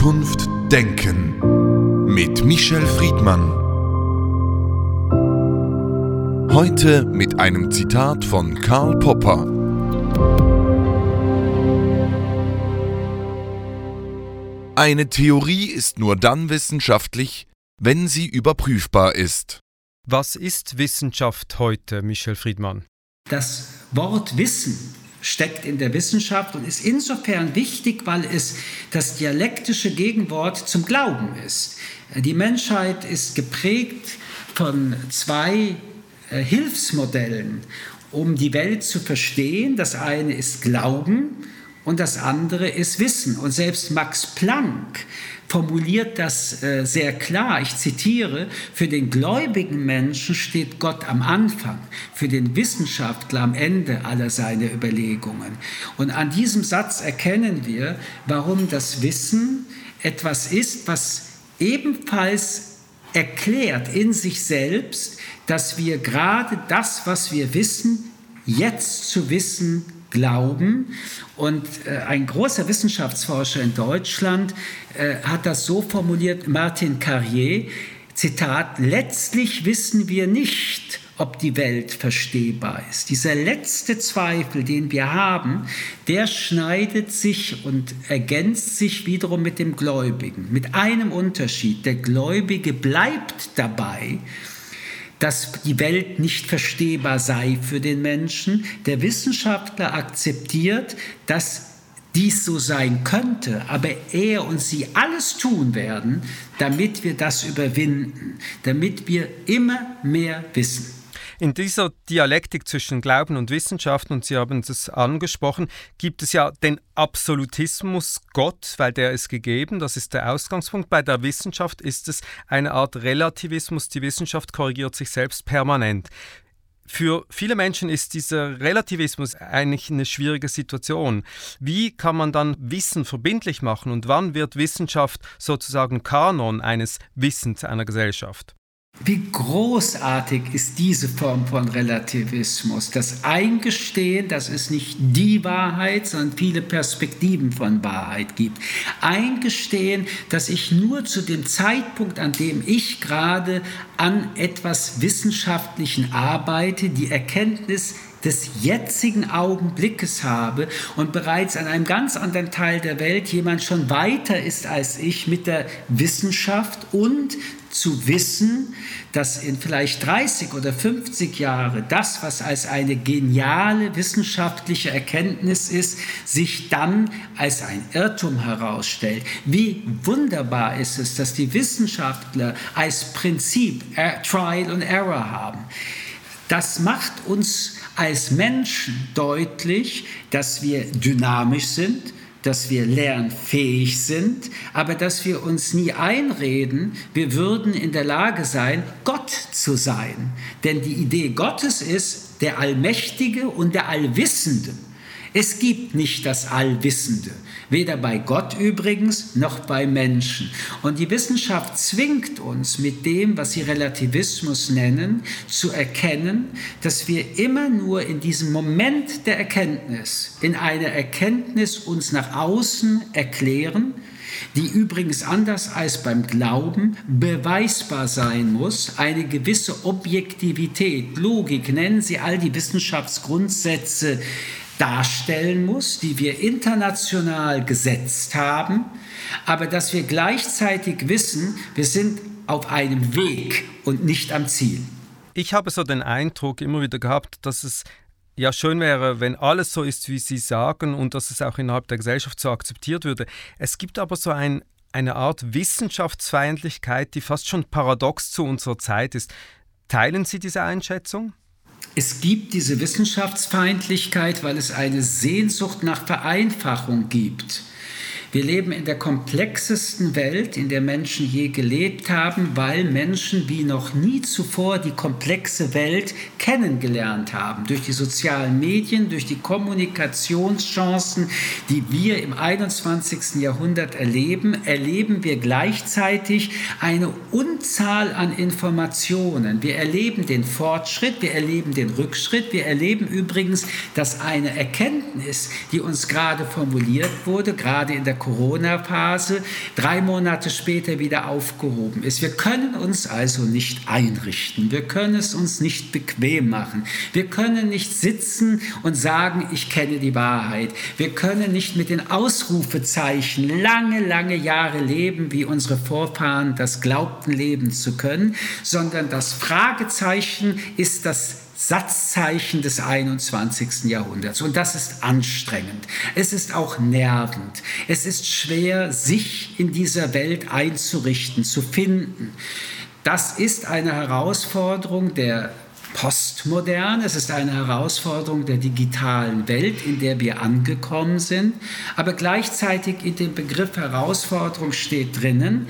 Zukunft denken mit Michel Friedmann. Heute mit einem Zitat von Karl Popper. Eine Theorie ist nur dann wissenschaftlich, wenn sie überprüfbar ist. Was ist Wissenschaft heute, Michel Friedmann? Das Wort Wissen steckt in der Wissenschaft und ist insofern wichtig, weil es das dialektische Gegenwort zum Glauben ist. Die Menschheit ist geprägt von zwei äh, Hilfsmodellen, um die Welt zu verstehen. Das eine ist Glauben und das andere ist Wissen. Und selbst Max Planck formuliert das äh, sehr klar. Ich zitiere, für den gläubigen Menschen steht Gott am Anfang, für den Wissenschaftler am Ende aller seiner Überlegungen. Und an diesem Satz erkennen wir, warum das Wissen etwas ist, was ebenfalls erklärt in sich selbst, dass wir gerade das, was wir wissen, jetzt zu wissen glauben. Und äh, ein großer Wissenschaftsforscher in Deutschland äh, hat das so formuliert, Martin Carrier, Zitat, letztlich wissen wir nicht, ob die Welt verstehbar ist. Dieser letzte Zweifel, den wir haben, der schneidet sich und ergänzt sich wiederum mit dem Gläubigen. Mit einem Unterschied. Der Gläubige bleibt dabei, dass die Welt nicht verstehbar sei für den Menschen. Der Wissenschaftler akzeptiert, dass dies so sein könnte, aber er und sie alles tun werden, damit wir das überwinden, damit wir immer mehr wissen. In dieser Dialektik zwischen Glauben und Wissenschaft, und Sie haben es angesprochen, gibt es ja den Absolutismus Gott, weil der ist gegeben, das ist der Ausgangspunkt. Bei der Wissenschaft ist es eine Art Relativismus, die Wissenschaft korrigiert sich selbst permanent. Für viele Menschen ist dieser Relativismus eigentlich eine schwierige Situation. Wie kann man dann Wissen verbindlich machen und wann wird Wissenschaft sozusagen Kanon eines Wissens einer Gesellschaft? Wie großartig ist diese Form von Relativismus, das Eingestehen, dass es nicht die Wahrheit, sondern viele Perspektiven von Wahrheit gibt. Eingestehen, dass ich nur zu dem Zeitpunkt, an dem ich gerade an etwas Wissenschaftlichen arbeite, die Erkenntnis des jetzigen Augenblickes habe und bereits an einem ganz anderen Teil der Welt jemand schon weiter ist als ich mit der Wissenschaft und zu wissen, dass in vielleicht 30 oder 50 Jahren das, was als eine geniale wissenschaftliche Erkenntnis ist, sich dann als ein Irrtum herausstellt. Wie wunderbar ist es, dass die Wissenschaftler als Prinzip Trial and Error haben. Das macht uns als Menschen deutlich, dass wir dynamisch sind, dass wir lernfähig sind, aber dass wir uns nie einreden, wir würden in der Lage sein, Gott zu sein. Denn die Idee Gottes ist der Allmächtige und der Allwissende. Es gibt nicht das Allwissende, weder bei Gott übrigens noch bei Menschen. Und die Wissenschaft zwingt uns mit dem, was sie Relativismus nennen, zu erkennen, dass wir immer nur in diesem Moment der Erkenntnis, in einer Erkenntnis uns nach außen erklären, die übrigens anders als beim Glauben beweisbar sein muss, eine gewisse Objektivität, Logik, nennen Sie all die Wissenschaftsgrundsätze, darstellen muss, die wir international gesetzt haben, aber dass wir gleichzeitig wissen, wir sind auf einem Weg und nicht am Ziel. Ich habe so den Eindruck immer wieder gehabt, dass es ja schön wäre, wenn alles so ist, wie Sie sagen und dass es auch innerhalb der Gesellschaft so akzeptiert würde. Es gibt aber so ein, eine Art Wissenschaftsfeindlichkeit, die fast schon paradox zu unserer Zeit ist. Teilen Sie diese Einschätzung? Es gibt diese Wissenschaftsfeindlichkeit, weil es eine Sehnsucht nach Vereinfachung gibt. Wir leben in der komplexesten Welt, in der Menschen je gelebt haben, weil Menschen wie noch nie zuvor die komplexe Welt kennengelernt haben. Durch die sozialen Medien, durch die Kommunikationschancen, die wir im 21. Jahrhundert erleben, erleben wir gleichzeitig eine Unzahl an Informationen. Wir erleben den Fortschritt, wir erleben den Rückschritt, wir erleben übrigens, dass eine Erkenntnis, die uns gerade formuliert wurde, gerade in der Corona-Phase, drei Monate später wieder aufgehoben ist. Wir können uns also nicht einrichten. Wir können es uns nicht bequem machen. Wir können nicht sitzen und sagen, ich kenne die Wahrheit. Wir können nicht mit den Ausrufezeichen lange, lange Jahre leben, wie unsere Vorfahren das glaubten leben zu können, sondern das Fragezeichen ist das Satzzeichen des 21. Jahrhunderts. Und das ist anstrengend. Es ist auch nervend. Es ist schwer, sich in dieser Welt einzurichten, zu finden. Das ist eine Herausforderung der Postmoderne. Es ist eine Herausforderung der digitalen Welt, in der wir angekommen sind. Aber gleichzeitig in dem Begriff Herausforderung steht drinnen,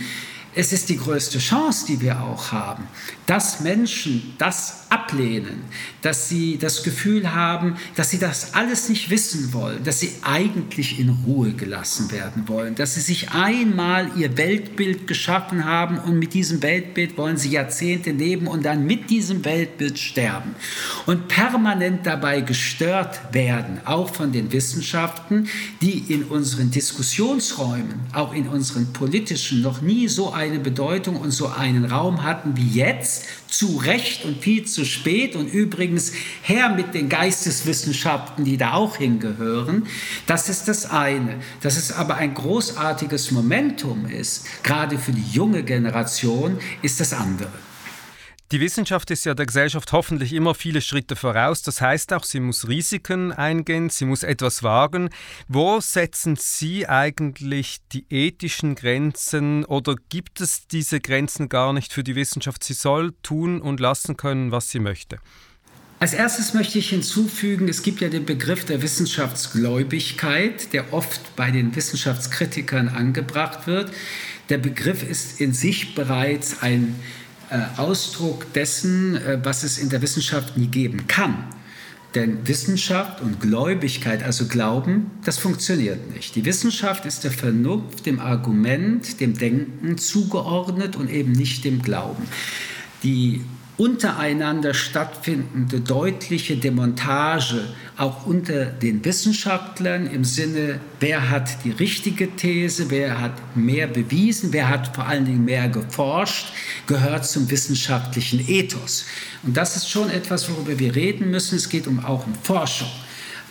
es ist die größte Chance, die wir auch haben, dass Menschen das ablehnen, dass sie das Gefühl haben, dass sie das alles nicht wissen wollen, dass sie eigentlich in Ruhe gelassen werden wollen, dass sie sich einmal ihr Weltbild geschaffen haben und mit diesem Weltbild wollen sie Jahrzehnte leben und dann mit diesem Weltbild sterben und permanent dabei gestört werden, auch von den Wissenschaften, die in unseren Diskussionsräumen, auch in unseren politischen, noch nie so eine Bedeutung und so einen Raum hatten wie jetzt, zu Recht und viel zu spät und übrigens her mit den Geisteswissenschaften, die da auch hingehören. Das ist das eine. Dass es aber ein großartiges Momentum ist, gerade für die junge Generation, ist das andere. Die Wissenschaft ist ja der Gesellschaft hoffentlich immer viele Schritte voraus. Das heißt auch, sie muss Risiken eingehen, sie muss etwas wagen. Wo setzen Sie eigentlich die ethischen Grenzen oder gibt es diese Grenzen gar nicht für die Wissenschaft? Sie soll tun und lassen können, was sie möchte. Als erstes möchte ich hinzufügen, es gibt ja den Begriff der Wissenschaftsgläubigkeit, der oft bei den Wissenschaftskritikern angebracht wird. Der Begriff ist in sich bereits ein Ausdruck dessen, äh, was es in der Wissenschaft nie geben kann. Denn Wissenschaft und Gläubigkeit, also Glauben, das funktioniert nicht. Die Wissenschaft ist der Vernunft, dem Argument, dem Denken zugeordnet und eben nicht dem Glauben. Die untereinander stattfindende deutliche Demontage auch unter den Wissenschaftlern im Sinne, wer hat die richtige These, wer hat mehr bewiesen, wer hat vor allen Dingen mehr geforscht, gehört zum wissenschaftlichen Ethos. Und das ist schon etwas, worüber wir reden müssen. Es geht um, auch um Forschung.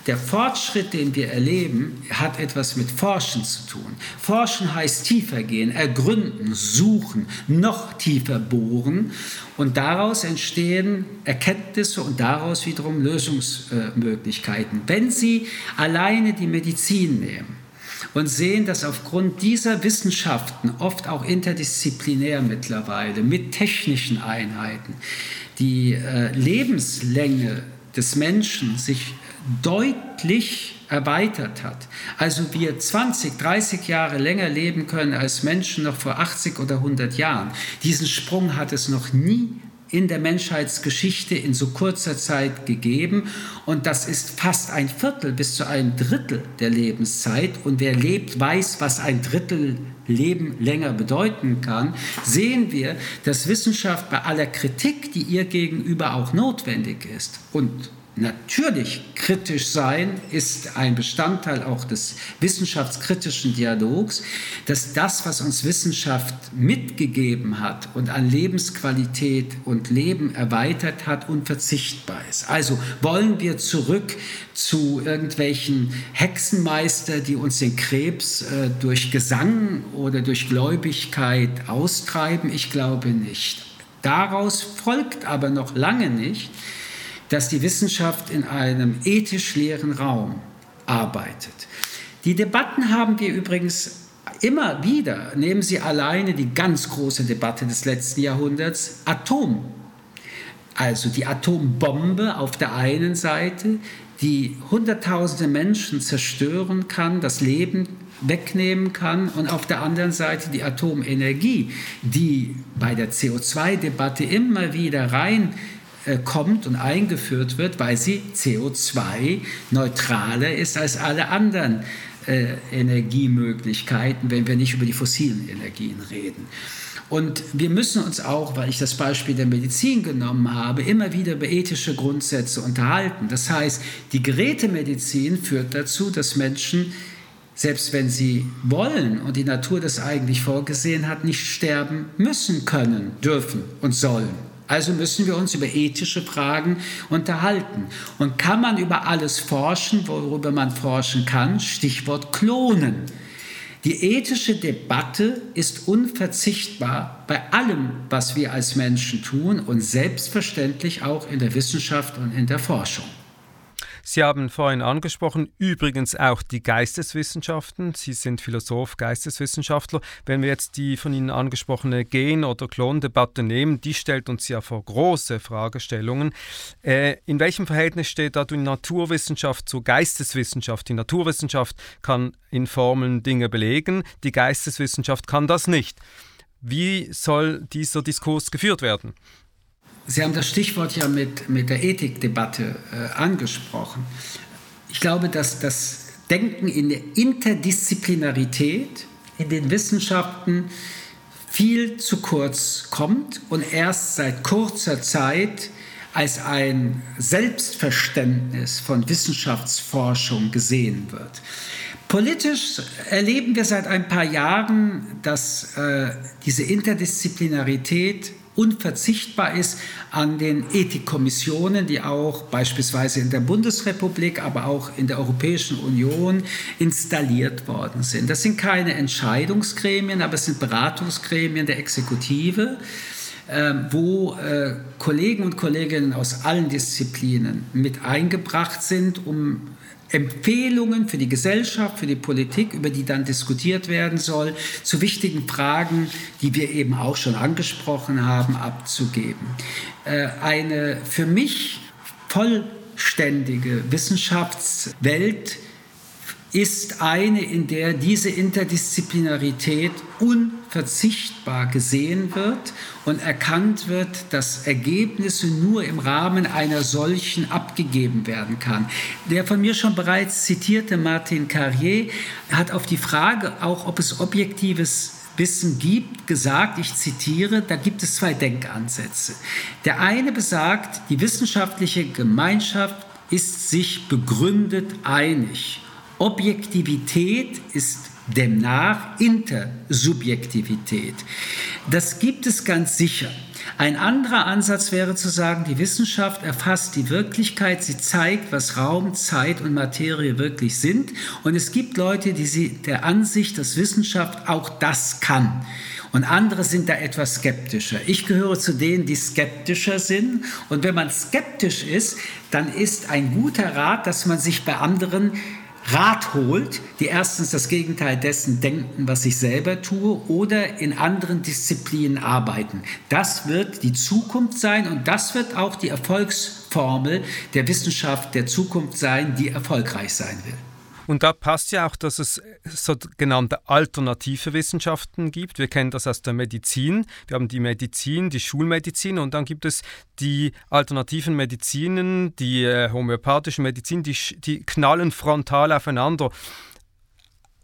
Der Fortschritt, den wir erleben, hat etwas mit Forschen zu tun. Forschen heißt tiefer gehen, ergründen, suchen, noch tiefer bohren und daraus entstehen Erkenntnisse und daraus wiederum Lösungsmöglichkeiten. Wenn Sie alleine die Medizin nehmen, und sehen, dass aufgrund dieser Wissenschaften, oft auch interdisziplinär mittlerweile, mit technischen Einheiten, die äh, Lebenslänge des Menschen sich deutlich erweitert hat. Also wir 20, 30 Jahre länger leben können als Menschen noch vor 80 oder 100 Jahren. Diesen Sprung hat es noch nie in der Menschheitsgeschichte in so kurzer Zeit gegeben. Und das ist fast ein Viertel bis zu einem Drittel der Lebenszeit. Und wer lebt, weiß, was ein Drittel Leben länger bedeuten kann, sehen wir, dass Wissenschaft bei aller Kritik, die ihr gegenüber auch notwendig ist und Natürlich kritisch sein ist ein Bestandteil auch des wissenschaftskritischen Dialogs, dass das, was uns Wissenschaft mitgegeben hat und an Lebensqualität und Leben erweitert hat, unverzichtbar ist. Also wollen wir zurück zu irgendwelchen Hexenmeister, die uns den Krebs äh, durch Gesang oder durch Gläubigkeit austreiben? Ich glaube nicht. Daraus folgt aber noch lange nicht, dass die Wissenschaft in einem ethisch leeren Raum arbeitet. Die Debatten haben wir übrigens immer wieder. Nehmen Sie alleine die ganz große Debatte des letzten Jahrhunderts, Atom. Also die Atombombe auf der einen Seite, die Hunderttausende Menschen zerstören kann, das Leben wegnehmen kann und auf der anderen Seite die Atomenergie, die bei der CO2-Debatte immer wieder rein kommt und eingeführt wird, weil sie CO2-neutraler ist als alle anderen äh, Energiemöglichkeiten, wenn wir nicht über die fossilen Energien reden. Und wir müssen uns auch, weil ich das Beispiel der Medizin genommen habe, immer wieder über ethische Grundsätze unterhalten. Das heißt, die Gerätemedizin führt dazu, dass Menschen selbst wenn sie wollen und die Natur das eigentlich vorgesehen hat, nicht sterben müssen, können, dürfen und sollen. Also müssen wir uns über ethische Fragen unterhalten. Und kann man über alles forschen, worüber man forschen kann? Stichwort Klonen. Die ethische Debatte ist unverzichtbar bei allem, was wir als Menschen tun und selbstverständlich auch in der Wissenschaft und in der Forschung. Sie haben vorhin angesprochen, übrigens auch die Geisteswissenschaften. Sie sind Philosoph, Geisteswissenschaftler. Wenn wir jetzt die von Ihnen angesprochene Gen- oder Klondebatte nehmen, die stellt uns ja vor große Fragestellungen. Äh, in welchem Verhältnis steht da die Naturwissenschaft zur Geisteswissenschaft? Die Naturwissenschaft kann in Formeln Dinge belegen, die Geisteswissenschaft kann das nicht. Wie soll dieser Diskurs geführt werden? Sie haben das Stichwort ja mit, mit der Ethikdebatte äh, angesprochen. Ich glaube, dass das Denken in der Interdisziplinarität in den Wissenschaften viel zu kurz kommt und erst seit kurzer Zeit als ein Selbstverständnis von Wissenschaftsforschung gesehen wird. Politisch erleben wir seit ein paar Jahren, dass äh, diese Interdisziplinarität unverzichtbar ist an den Ethikkommissionen, die auch beispielsweise in der Bundesrepublik, aber auch in der Europäischen Union installiert worden sind. Das sind keine Entscheidungsgremien, aber es sind Beratungsgremien der Exekutive ähm, wo äh, Kollegen und Kolleginnen aus allen Disziplinen mit eingebracht sind, um Empfehlungen für die Gesellschaft, für die Politik, über die dann diskutiert werden soll, zu wichtigen Fragen, die wir eben auch schon angesprochen haben, abzugeben. Äh, eine für mich vollständige Wissenschaftswelt ist eine, in der diese Interdisziplinarität unverzichtbar gesehen wird und erkannt wird, dass Ergebnisse nur im Rahmen einer solchen abgegeben werden kann. Der von mir schon bereits zitierte Martin Carrier hat auf die Frage auch, ob es objektives Wissen gibt, gesagt, ich zitiere, da gibt es zwei Denkansätze. Der eine besagt, die wissenschaftliche Gemeinschaft ist sich begründet einig Objektivität ist demnach Intersubjektivität. Das gibt es ganz sicher. Ein anderer Ansatz wäre zu sagen, die Wissenschaft erfasst die Wirklichkeit, sie zeigt, was Raum, Zeit und Materie wirklich sind. Und es gibt Leute, die sie der Ansicht, dass Wissenschaft auch das kann. Und andere sind da etwas skeptischer. Ich gehöre zu denen, die skeptischer sind. Und wenn man skeptisch ist, dann ist ein guter Rat, dass man sich bei anderen Rat holt, die erstens das Gegenteil dessen denken, was ich selber tue, oder in anderen Disziplinen arbeiten. Das wird die Zukunft sein und das wird auch die Erfolgsformel der Wissenschaft der Zukunft sein, die erfolgreich sein will. Und da passt ja auch, dass es sogenannte alternative Wissenschaften gibt. Wir kennen das aus der Medizin. Wir haben die Medizin, die Schulmedizin und dann gibt es die alternativen Medizinen, die äh, homöopathischen Medizin, die, die knallen frontal aufeinander.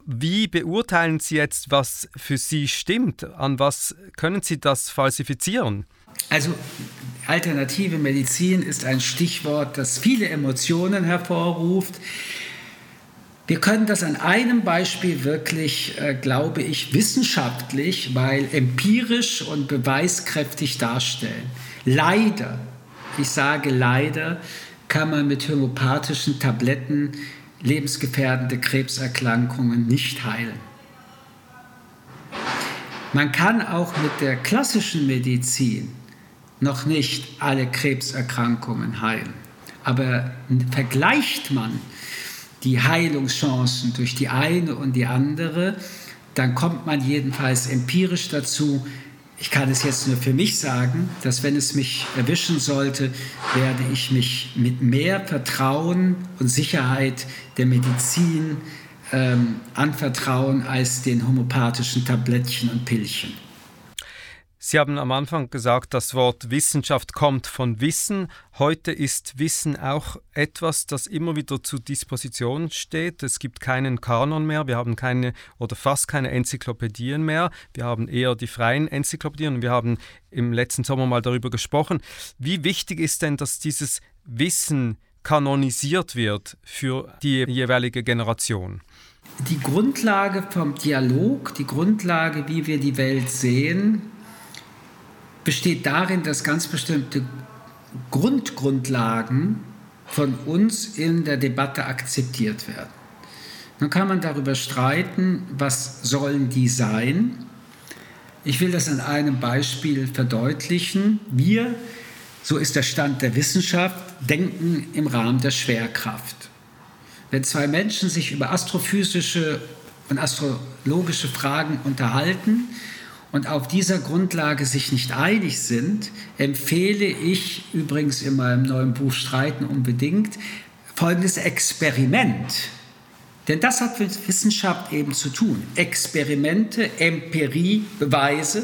Wie beurteilen Sie jetzt, was für Sie stimmt? An was können Sie das falsifizieren? Also alternative Medizin ist ein Stichwort, das viele Emotionen hervorruft. Wir können das an einem Beispiel wirklich, äh, glaube ich, wissenschaftlich, weil empirisch und beweiskräftig darstellen. Leider, ich sage leider, kann man mit homöopathischen Tabletten lebensgefährdende Krebserkrankungen nicht heilen. Man kann auch mit der klassischen Medizin noch nicht alle Krebserkrankungen heilen. Aber vergleicht man die Heilungschancen durch die eine und die andere, dann kommt man jedenfalls empirisch dazu, ich kann es jetzt nur für mich sagen, dass wenn es mich erwischen sollte, werde ich mich mit mehr Vertrauen und Sicherheit der Medizin ähm, anvertrauen als den homöopathischen Tablettchen und Pillchen. Sie haben am Anfang gesagt, das Wort Wissenschaft kommt von Wissen. Heute ist Wissen auch etwas, das immer wieder zur Disposition steht. Es gibt keinen Kanon mehr, wir haben keine oder fast keine Enzyklopädien mehr. Wir haben eher die freien Enzyklopädien und wir haben im letzten Sommer mal darüber gesprochen. Wie wichtig ist denn, dass dieses Wissen kanonisiert wird für die jeweilige Generation? Die Grundlage vom Dialog, die Grundlage, wie wir die Welt sehen, besteht darin, dass ganz bestimmte Grundgrundlagen von uns in der Debatte akzeptiert werden. Nun kann man darüber streiten, was sollen die sein. Ich will das an einem Beispiel verdeutlichen. Wir, so ist der Stand der Wissenschaft, denken im Rahmen der Schwerkraft. Wenn zwei Menschen sich über astrophysische und astrologische Fragen unterhalten, und auf dieser Grundlage sich nicht einig sind, empfehle ich übrigens in meinem neuen Buch Streiten unbedingt folgendes Experiment. Denn das hat mit Wissenschaft eben zu tun. Experimente, Empirie, Beweise.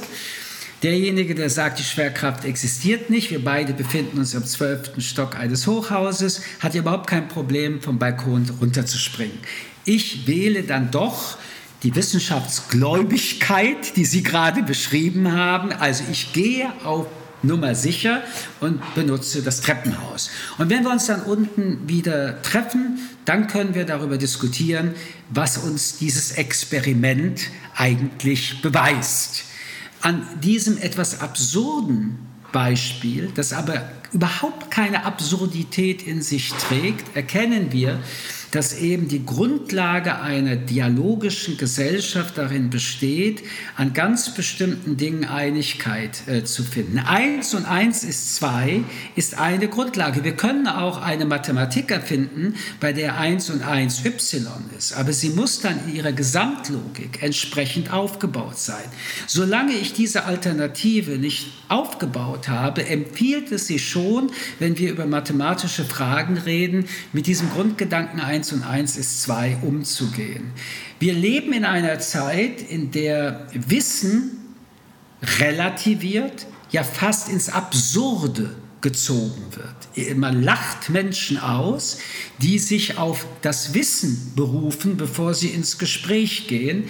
Derjenige, der sagt, die Schwerkraft existiert nicht, wir beide befinden uns am zwölften Stock eines Hochhauses, hat überhaupt kein Problem, vom Balkon runterzuspringen. Ich wähle dann doch die Wissenschaftsgläubigkeit, die Sie gerade beschrieben haben. Also ich gehe auf Nummer sicher und benutze das Treppenhaus. Und wenn wir uns dann unten wieder treffen, dann können wir darüber diskutieren, was uns dieses Experiment eigentlich beweist. An diesem etwas absurden Beispiel, das aber überhaupt keine Absurdität in sich trägt, erkennen wir, dass eben die Grundlage einer dialogischen Gesellschaft darin besteht, an ganz bestimmten Dingen Einigkeit äh, zu finden. Eins und eins ist zwei ist eine Grundlage. Wir können auch eine Mathematik erfinden, bei der eins und eins y ist, aber sie muss dann in ihrer Gesamtlogik entsprechend aufgebaut sein. Solange ich diese Alternative nicht aufgebaut habe, empfiehlt es sich schon, wenn wir über mathematische Fragen reden, mit diesem Grundgedanken ein 1 und 1 ist 2 umzugehen. Wir leben in einer Zeit, in der Wissen relativiert, ja fast ins Absurde gezogen wird. Man lacht Menschen aus, die sich auf das Wissen berufen, bevor sie ins Gespräch gehen.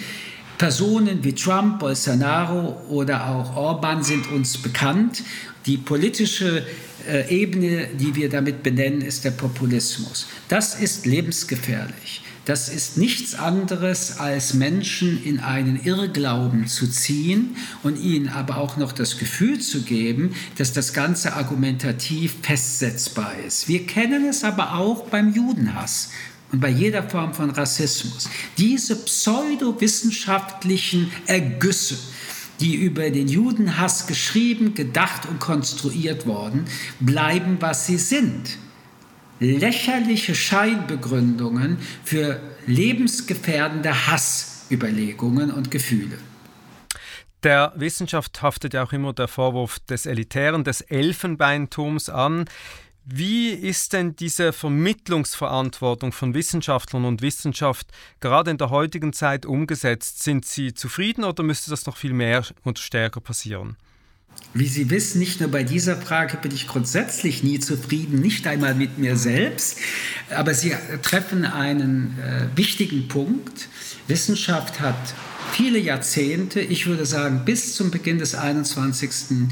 Personen wie Trump, Bolsonaro oder auch Orban sind uns bekannt. Die politische äh, Ebene, die wir damit benennen, ist der Populismus. Das ist lebensgefährlich. Das ist nichts anderes, als Menschen in einen Irrglauben zu ziehen und ihnen aber auch noch das Gefühl zu geben, dass das Ganze argumentativ festsetzbar ist. Wir kennen es aber auch beim Judenhass und bei jeder Form von Rassismus. Diese pseudowissenschaftlichen Ergüsse, die über den Judenhass geschrieben, gedacht und konstruiert worden, bleiben, was sie sind. Lächerliche Scheinbegründungen für lebensgefährdende Hassüberlegungen und Gefühle. Der Wissenschaft haftet ja auch immer der Vorwurf des Elitären, des Elfenbeintums an. Wie ist denn diese Vermittlungsverantwortung von Wissenschaftlern und Wissenschaft gerade in der heutigen Zeit umgesetzt? Sind Sie zufrieden oder müsste das noch viel mehr und stärker passieren? Wie Sie wissen, nicht nur bei dieser Frage bin ich grundsätzlich nie zufrieden, nicht einmal mit mir selbst, aber Sie treffen einen äh, wichtigen Punkt. Wissenschaft hat viele Jahrzehnte, ich würde sagen bis zum Beginn des 21.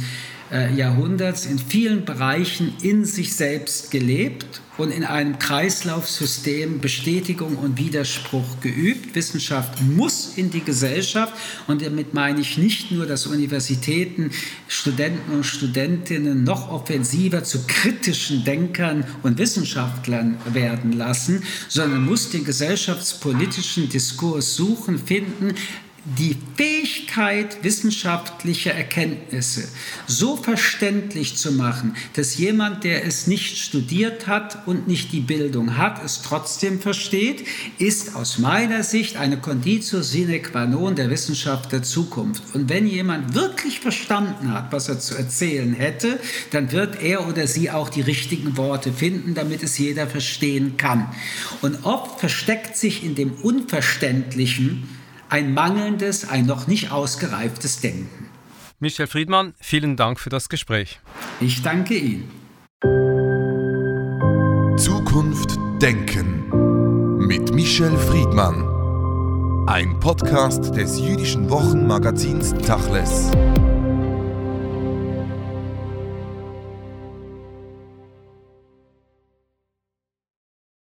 Äh, Jahrhunderts in vielen Bereichen in sich selbst gelebt und in einem Kreislaufsystem Bestätigung und Widerspruch geübt. Wissenschaft muss in die Gesellschaft und damit meine ich nicht nur, dass Universitäten Studenten und Studentinnen noch offensiver zu kritischen Denkern und Wissenschaftlern werden lassen, sondern muss den gesellschaftspolitischen Diskurs suchen, finden, die Fähigkeit wissenschaftlicher Erkenntnisse so verständlich zu machen, dass jemand, der es nicht studiert hat und nicht die Bildung hat, es trotzdem versteht, ist aus meiner Sicht eine Conditio sine qua non der Wissenschaft der Zukunft. Und wenn jemand wirklich verstanden hat, was er zu erzählen hätte, dann wird er oder sie auch die richtigen Worte finden, damit es jeder verstehen kann. Und oft versteckt sich in dem Unverständlichen, ein mangelndes, ein noch nicht ausgereiftes Denken. Michel Friedmann, vielen Dank für das Gespräch. Ich danke Ihnen. Zukunft Denken mit Michel Friedmann. Ein Podcast des jüdischen Wochenmagazins Tachles.